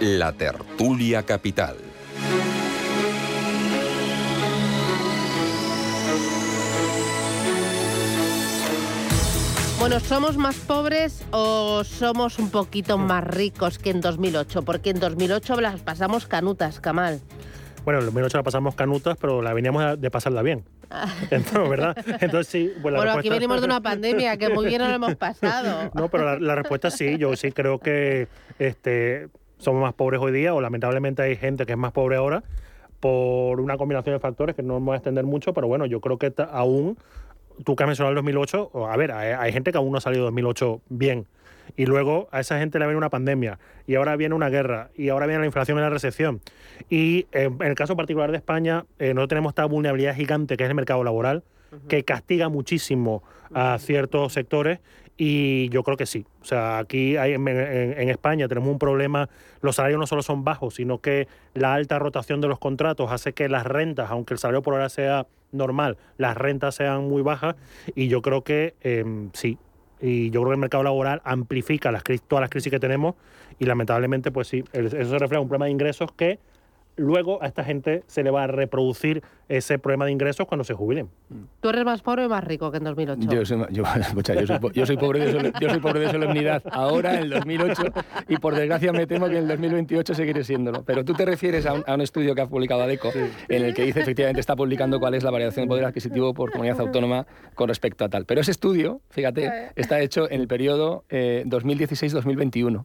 la tertulia capital. Bueno, ¿somos más pobres o somos un poquito más ricos que en 2008? Porque en 2008 las pasamos canutas, Kamal. Bueno, en 2008 la pasamos canutas, pero la veníamos de pasarla bien. Entonces, ¿verdad? Entonces sí. Pues bueno, aquí venimos de una pandemia que muy bien no lo hemos pasado. No, pero la, la respuesta sí. Yo sí creo que este, somos más pobres hoy día o lamentablemente hay gente que es más pobre ahora por una combinación de factores que no me voy a extender mucho, pero bueno, yo creo que aún, tú que has mencionado el 2008, a ver, hay, gente que aún no ha salido 2008 bien. Y luego a esa gente le viene una pandemia, y ahora viene una guerra, y ahora viene la inflación y la recesión. Y eh, en el caso particular de España, eh, no tenemos esta vulnerabilidad gigante que es el mercado laboral, que castiga muchísimo a ciertos sectores y yo creo que sí. O sea, aquí hay, en, España tenemos un problema, los salarios no solo son bajos, sino que la alta rotación de los contratos hace que las rentas, aunque el salario por hora sea normal, las rentas sean muy bajas y yo creo que em, sí. Y yo creo que el mercado laboral amplifica las, todas las crisis que tenemos y lamentablemente, pues sí, eso se refleja un problema de ingresos que luego a esta gente se le va a reproducir ese problema de ingresos cuando se jubilen. ¿Tú eres más pobre o más rico que en 2008? Yo soy, yo, soy, pobre, de yo soy pobre de solemnidad ahora, en el 2008, y por desgracia me temo que en el 2028 seguiré siéndolo. Pero tú te refieres a un, estudio que ha publicado ADECO, en el que dice efectivamente está publicando cuál es la variación de poder adquisitivo por comunidad autónoma con respecto a tal. Pero ese estudio, fíjate, está hecho en el periodo 2016-2021.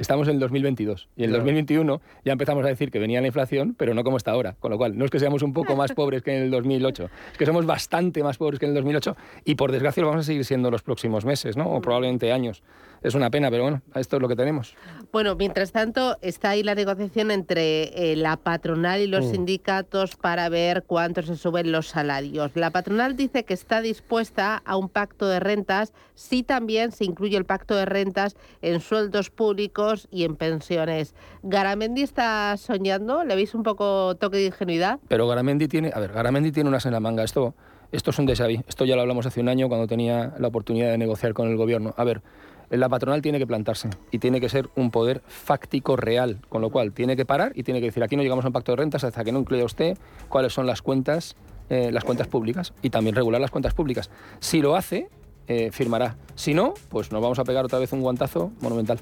Estamos en el 2022 y en el 2021 ya empezamos a decir que venía la inflación, pero no como está ahora. Con lo cual, no es que seamos un poco más pobres que en el 2008, es que somos bastante más pobres que en el 2008 y por desgracia lo vamos a seguir siendo los próximos meses, ¿no? O probablemente años es una pena, pero bueno, esto es lo que tenemos. Bueno, mientras tanto, está ahí la negociación entre eh, la patronal y los mm. sindicatos para ver cuánto se suben los salarios. La patronal dice que está dispuesta a un pacto de rentas si también se incluye el pacto de rentas en sueldos públicos y en pensiones. ¿Garamendi está soñando? ¿Le veis un poco toque de ingenuidad? Pero Garamendi tiene, a ver, Garamendi tiene unas en la manga. Esto, esto es un déjà Esto ya lo hablamos hace un año cuando tenía la oportunidad de negociar con el gobierno. A ver, la patronal tiene que plantarse y tiene que ser un poder fáctico real, con lo cual tiene que parar y tiene que decir aquí no llegamos a un pacto de rentas hasta que no incluya usted cuáles son las cuentas, eh, las cuentas públicas y también regular las cuentas públicas. Si lo hace, eh, firmará. Si no, pues nos vamos a pegar otra vez un guantazo monumental.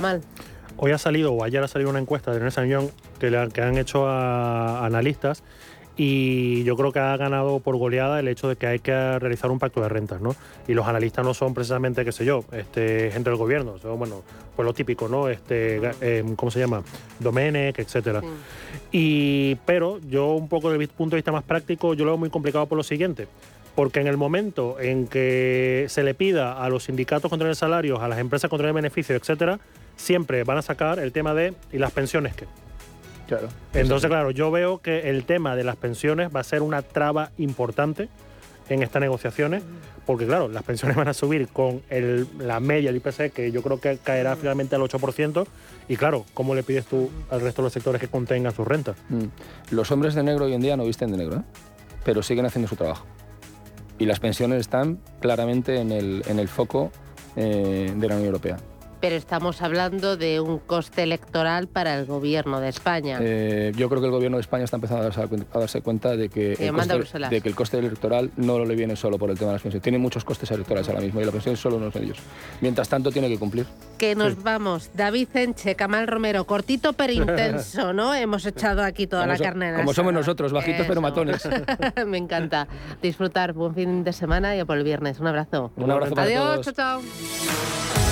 mal. Hoy ha salido, o ayer ha salido una encuesta de Ernest Young que, que han hecho a analistas y yo creo que ha ganado por goleada el hecho de que hay que realizar un pacto de rentas, ¿no? Y los analistas no son precisamente, qué sé yo, este, gente del gobierno, bueno, pues lo típico, ¿no? Este, eh, ¿cómo se llama? Domenech, etcétera. Y, pero yo un poco desde el punto de vista más práctico, yo lo veo muy complicado por lo siguiente. Porque en el momento en que se le pida a los sindicatos controlar salarios, a las empresas controlar beneficios, etcétera, siempre van a sacar el tema de ¿y las pensiones qué? Claro. Entonces, claro, yo veo que el tema de las pensiones va a ser una traba importante en estas negociaciones, porque claro, las pensiones van a subir con el, la media del IPC, que yo creo que caerá finalmente al 8%, y claro, ¿cómo le pides tú al resto de los sectores que contengan sus rentas? Mm. Los hombres de negro hoy en día no visten de negro, ¿eh? pero siguen haciendo su trabajo. Y las pensiones están claramente en el, en el foco eh, de la Unión Europea pero estamos hablando de un coste electoral para el gobierno de España. Eh, yo creo que el gobierno de España está empezando a darse, cuenta de que, el coste, de que el coste electoral no le viene solo por el tema de las pensiones. Tiene muchos costes electorales ahora mismo y la pensión es solo uno de ellos. Mientras tanto, tiene que cumplir. Que nos vamos. David Enche, Camal Romero, cortito pero intenso, ¿no? Hemos echado aquí toda la carne en Como somos nosotros, bajitos pero matones. Me encanta. Disfrutar. Buen fin de semana y por el viernes. Un abrazo. Un abrazo para Adiós, todos. chao, chao.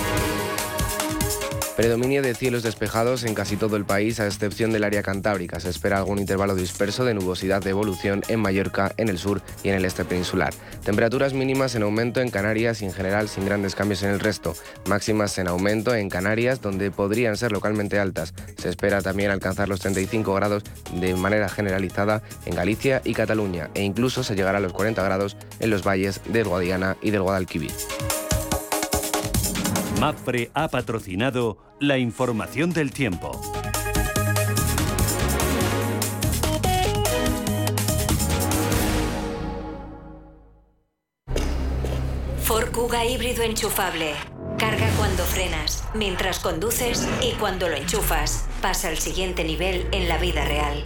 Predominio de cielos despejados en casi todo el país, a excepción del área cantábrica. Se espera algún intervalo disperso de nubosidad de evolución en Mallorca, en el sur y en el este peninsular. Temperaturas mínimas en aumento en Canarias y en general sin grandes cambios en el resto. Máximas en aumento en Canarias, donde podrían ser localmente altas. Se espera también alcanzar los 35 grados de manera generalizada en Galicia y Cataluña, e incluso se llegará a los 40 grados en los valles del Guadiana y del Guadalquivir. MAFRE ha patrocinado la información del tiempo. Ford Kuga híbrido enchufable. Carga cuando frenas, mientras conduces y cuando lo enchufas. Pasa al siguiente nivel en la vida real.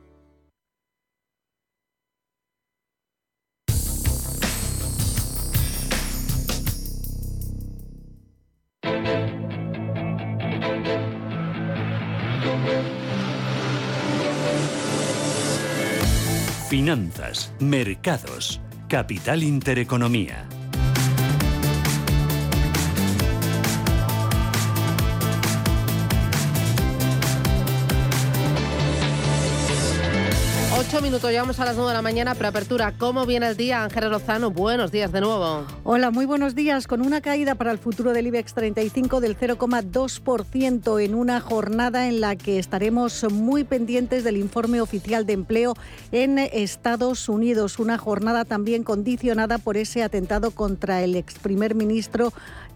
Finanzas, mercados, capital intereconomía. Ocho minutos, llegamos a las nueve de la mañana, preapertura. ¿Cómo viene el día, Ángel Lozano? Buenos días de nuevo. Hola, muy buenos días. Con una caída para el futuro del IBEX 35 del 0,2% en una jornada en la que estaremos muy pendientes del informe oficial de empleo en Estados Unidos. Una jornada también condicionada por ese atentado contra el ex primer ministro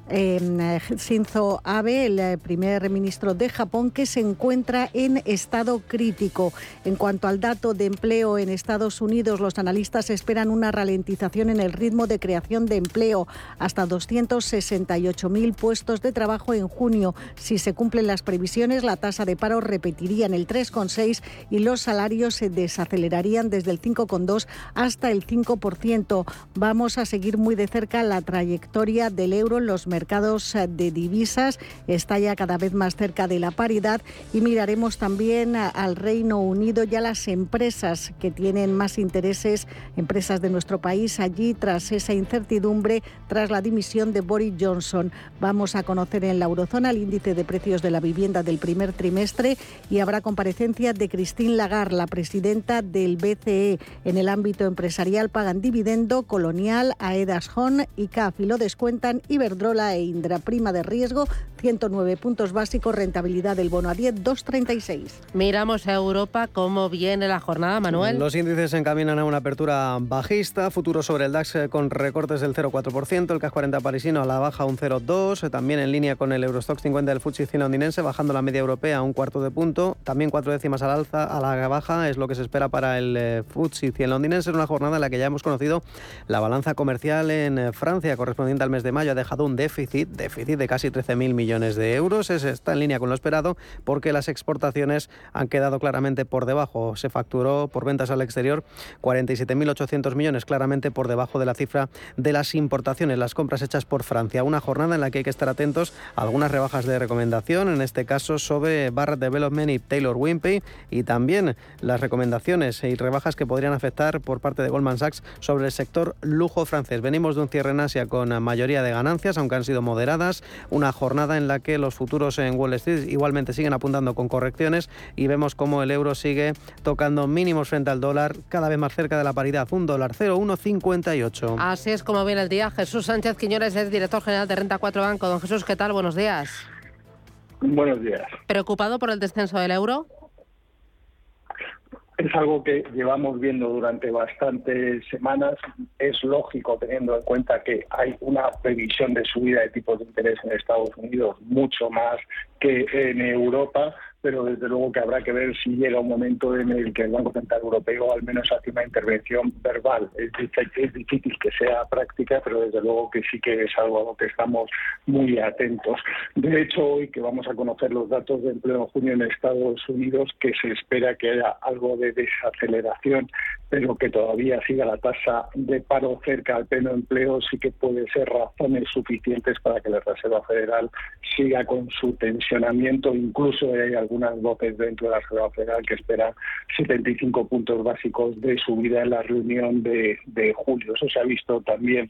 eh, Shinzo Abe, el eh, primer ministro de Japón, que se encuentra en estado crítico. En cuanto al dato de empleo en Estados Unidos, los analistas esperan una ralentización en el ritmo de creación de empleo hasta 268.000 puestos de trabajo en junio. Si se cumplen las previsiones, la tasa de paro repetiría en el 3,6 y los salarios se desacelerarían desde el 5,2 hasta el 5%. Vamos a seguir muy de cerca la trayectoria del euro en los mercados de divisas. Está ya cada vez más cerca de la paridad y miraremos también al Reino Unido y a las empresas que tienen más intereses, empresas de nuestro país allí tras esa incertidumbre, tras la dimisión de Boris Johnson. Vamos a conocer en la eurozona el índice de precios de la vivienda del primer trimestre y habrá comparecencia de Christine Lagarde, la presidenta del BCE. En el ámbito empresarial pagan dividendo Colonial, Aedas Hon y CAF y lo descuentan Iberdrola e Indra. Prima de riesgo 109 puntos básicos, rentabilidad del bono a 10, 2,36. Miramos a Europa, ¿cómo viene la jornada, Manuel? Los índices se encaminan a una apertura bajista, futuro sobre el DAX eh, con recortes del 0,4%, el CAC 40 parisino a la baja un 0,2%, también en línea con el Eurostock 50 del FTSE 100 londinense, bajando la media europea a un cuarto de punto, también cuatro décimas al alza, a la baja es lo que se espera para el eh, FTSE 100 londinense, en una jornada en la que ya hemos conocido la balanza comercial en eh, Francia correspondiente al mes de mayo, ha dejado un déficit, déficit de casi 13.000 millones de euros, es, está en línea con lo esperado porque las exportaciones han quedado claramente por debajo, se facturó por ventas al exterior 47.800 millones, claramente por debajo de la cifra de las importaciones, las compras hechas por Francia. Una jornada en la que hay que estar atentos a algunas rebajas de recomendación, en este caso sobre Barrett Development y Taylor Wimpey, y también las recomendaciones y rebajas que podrían afectar por parte de Goldman Sachs sobre el sector lujo francés. Venimos de un cierre en Asia con mayoría de ganancias, aunque han sido moderadas, una jornada en la que los futuros en Wall Street igualmente siguen apuntando con correcciones y vemos cómo el euro sigue tocando mínimos frente al dólar, cada vez más cerca de la paridad, un dólar 0,158. Así es como viene el día. Jesús Sánchez Quiñones es director general de Renta 4 Banco. Don Jesús, ¿qué tal? Buenos días. Buenos días. ¿Preocupado por el descenso del euro? Es algo que llevamos viendo durante bastantes semanas. Es lógico teniendo en cuenta que hay una previsión de subida de tipos de interés en Estados Unidos mucho más que en Europa, pero desde luego que habrá que ver si llega un momento en el que el Banco Central Europeo al menos hace una intervención verbal. Es, difícil que sea práctica, pero desde luego que sí que es algo a lo que estamos muy atentos. De hecho, hoy que vamos a conocer los datos de empleo en junio en Estados Unidos, que se espera que haya algo de desaceleración, pero que todavía siga la tasa de paro cerca al pleno empleo, sí que puede ser razones suficientes para que la Reserva Federal siga con su tensionamiento, incluso hay algunas voces dentro de la Reserva Federal que esperan 75 puntos básicos de subida en la reunión de, julio. Eso se ha visto también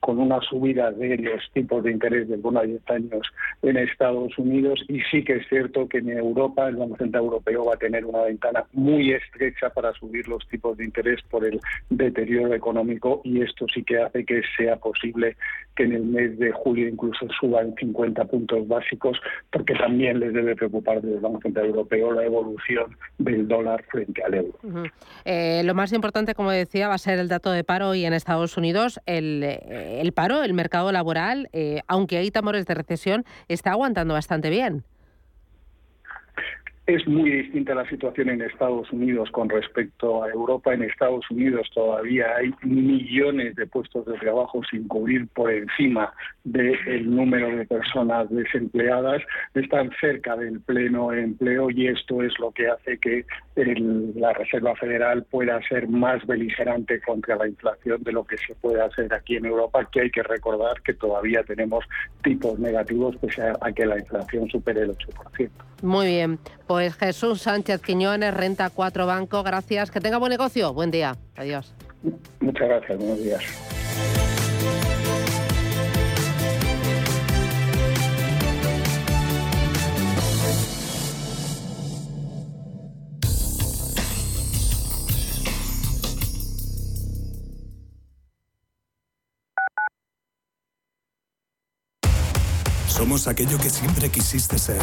con una subida de los tipos de interés del bono a 10 años en Estados Unidos y sí que es cierto que en Europa el Banco Central Europeo va a tener una ventana muy estrecha para subir los tipos de interés por el deterioro económico y esto sí que hace que sea posible que en el mes de julio incluso suban 50 puntos básicos porque también les debe preocupar desde el Banco Central Europeo la evolución del dólar frente al euro. Eh, lo más importante, como decía, va a ser el dato de paro y en Estados Unidos el, eh, el paro, el mercado laboral, eh, aunque hay temores de recesión, está aguantando bastante bien. Es muy distinta la situación en Estados Unidos con respecto a Europa. En Estados Unidos todavía hay millones de puestos de trabajo sin cubrir por encima del número de personas desempleadas. Están cerca del pleno empleo y esto es lo que hace que la Reserva Federal pueda ser más beligerante contra la inflación de lo que se puede hacer aquí en Europa, que hay que recordar que todavía tenemos tipos negativos pese a que la inflación supere el 8%. Muy bien. Pues Jesús Sánchez Quiñones, Renta 4 Banco, gracias. Que tenga buen negocio. Buen día. Adiós. Muchas gracias. Buenos días. Somos aquello que siempre quisiste ser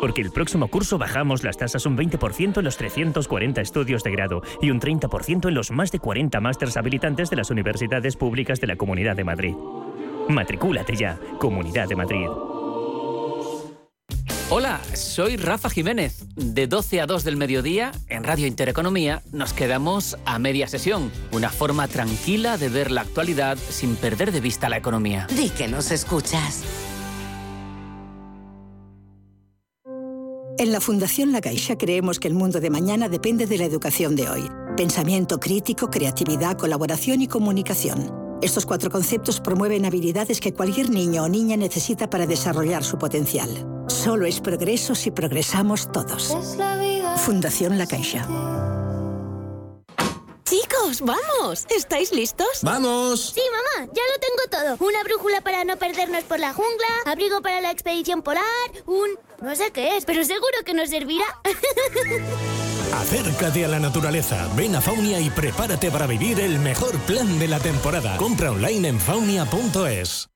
Porque el próximo curso bajamos las tasas un 20% en los 340 estudios de grado y un 30% en los más de 40 másters habilitantes de las universidades públicas de la Comunidad de Madrid. Matricúlate ya, Comunidad de Madrid. Hola, soy Rafa Jiménez. De 12 a 2 del mediodía, en Radio Intereconomía, nos quedamos a media sesión. Una forma tranquila de ver la actualidad sin perder de vista la economía. Di que nos escuchas. En la Fundación La Caixa creemos que el mundo de mañana depende de la educación de hoy. Pensamiento crítico, creatividad, colaboración y comunicación. Estos cuatro conceptos promueven habilidades que cualquier niño o niña necesita para desarrollar su potencial. Solo es progreso si progresamos todos. Fundación La Caixa. Chicos, vamos. ¿Estáis listos? ¡Vamos! Sí, mamá, ya lo tengo todo. Una brújula para no perdernos por la jungla, abrigo para la expedición polar, un... No sé qué es, pero seguro que nos servirá. Acércate a la naturaleza, ven a Faunia y prepárate para vivir el mejor plan de la temporada. Compra online en faunia.es.